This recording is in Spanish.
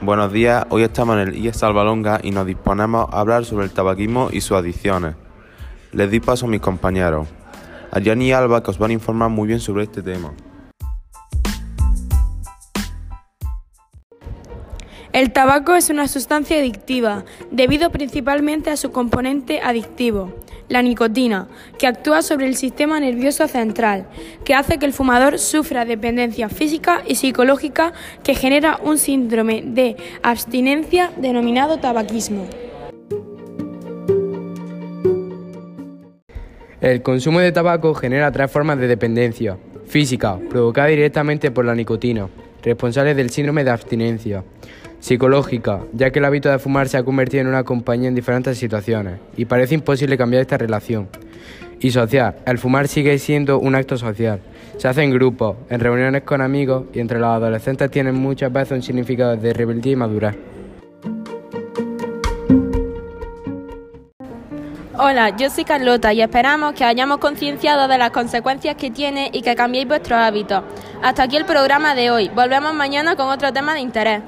Buenos días, hoy estamos en el IES Albalonga y nos disponemos a hablar sobre el tabaquismo y sus adicciones. Les doy paso a mis compañeros, a y Alba, que os van a informar muy bien sobre este tema. El tabaco es una sustancia adictiva, debido principalmente a su componente adictivo, la nicotina, que actúa sobre el sistema nervioso central, que hace que el fumador sufra dependencia física y psicológica que genera un síndrome de abstinencia denominado tabaquismo. El consumo de tabaco genera tres formas de dependencia. Física, provocada directamente por la nicotina, responsable del síndrome de abstinencia psicológica, ya que el hábito de fumar se ha convertido en una compañía en diferentes situaciones y parece imposible cambiar esta relación. Y social, el fumar sigue siendo un acto social. Se hace en grupos, en reuniones con amigos y entre los adolescentes tienen muchas veces un significado de rebeldía y madurez. Hola, yo soy Carlota y esperamos que hayamos concienciado de las consecuencias que tiene y que cambiéis vuestros hábitos. Hasta aquí el programa de hoy. Volvemos mañana con otro tema de interés.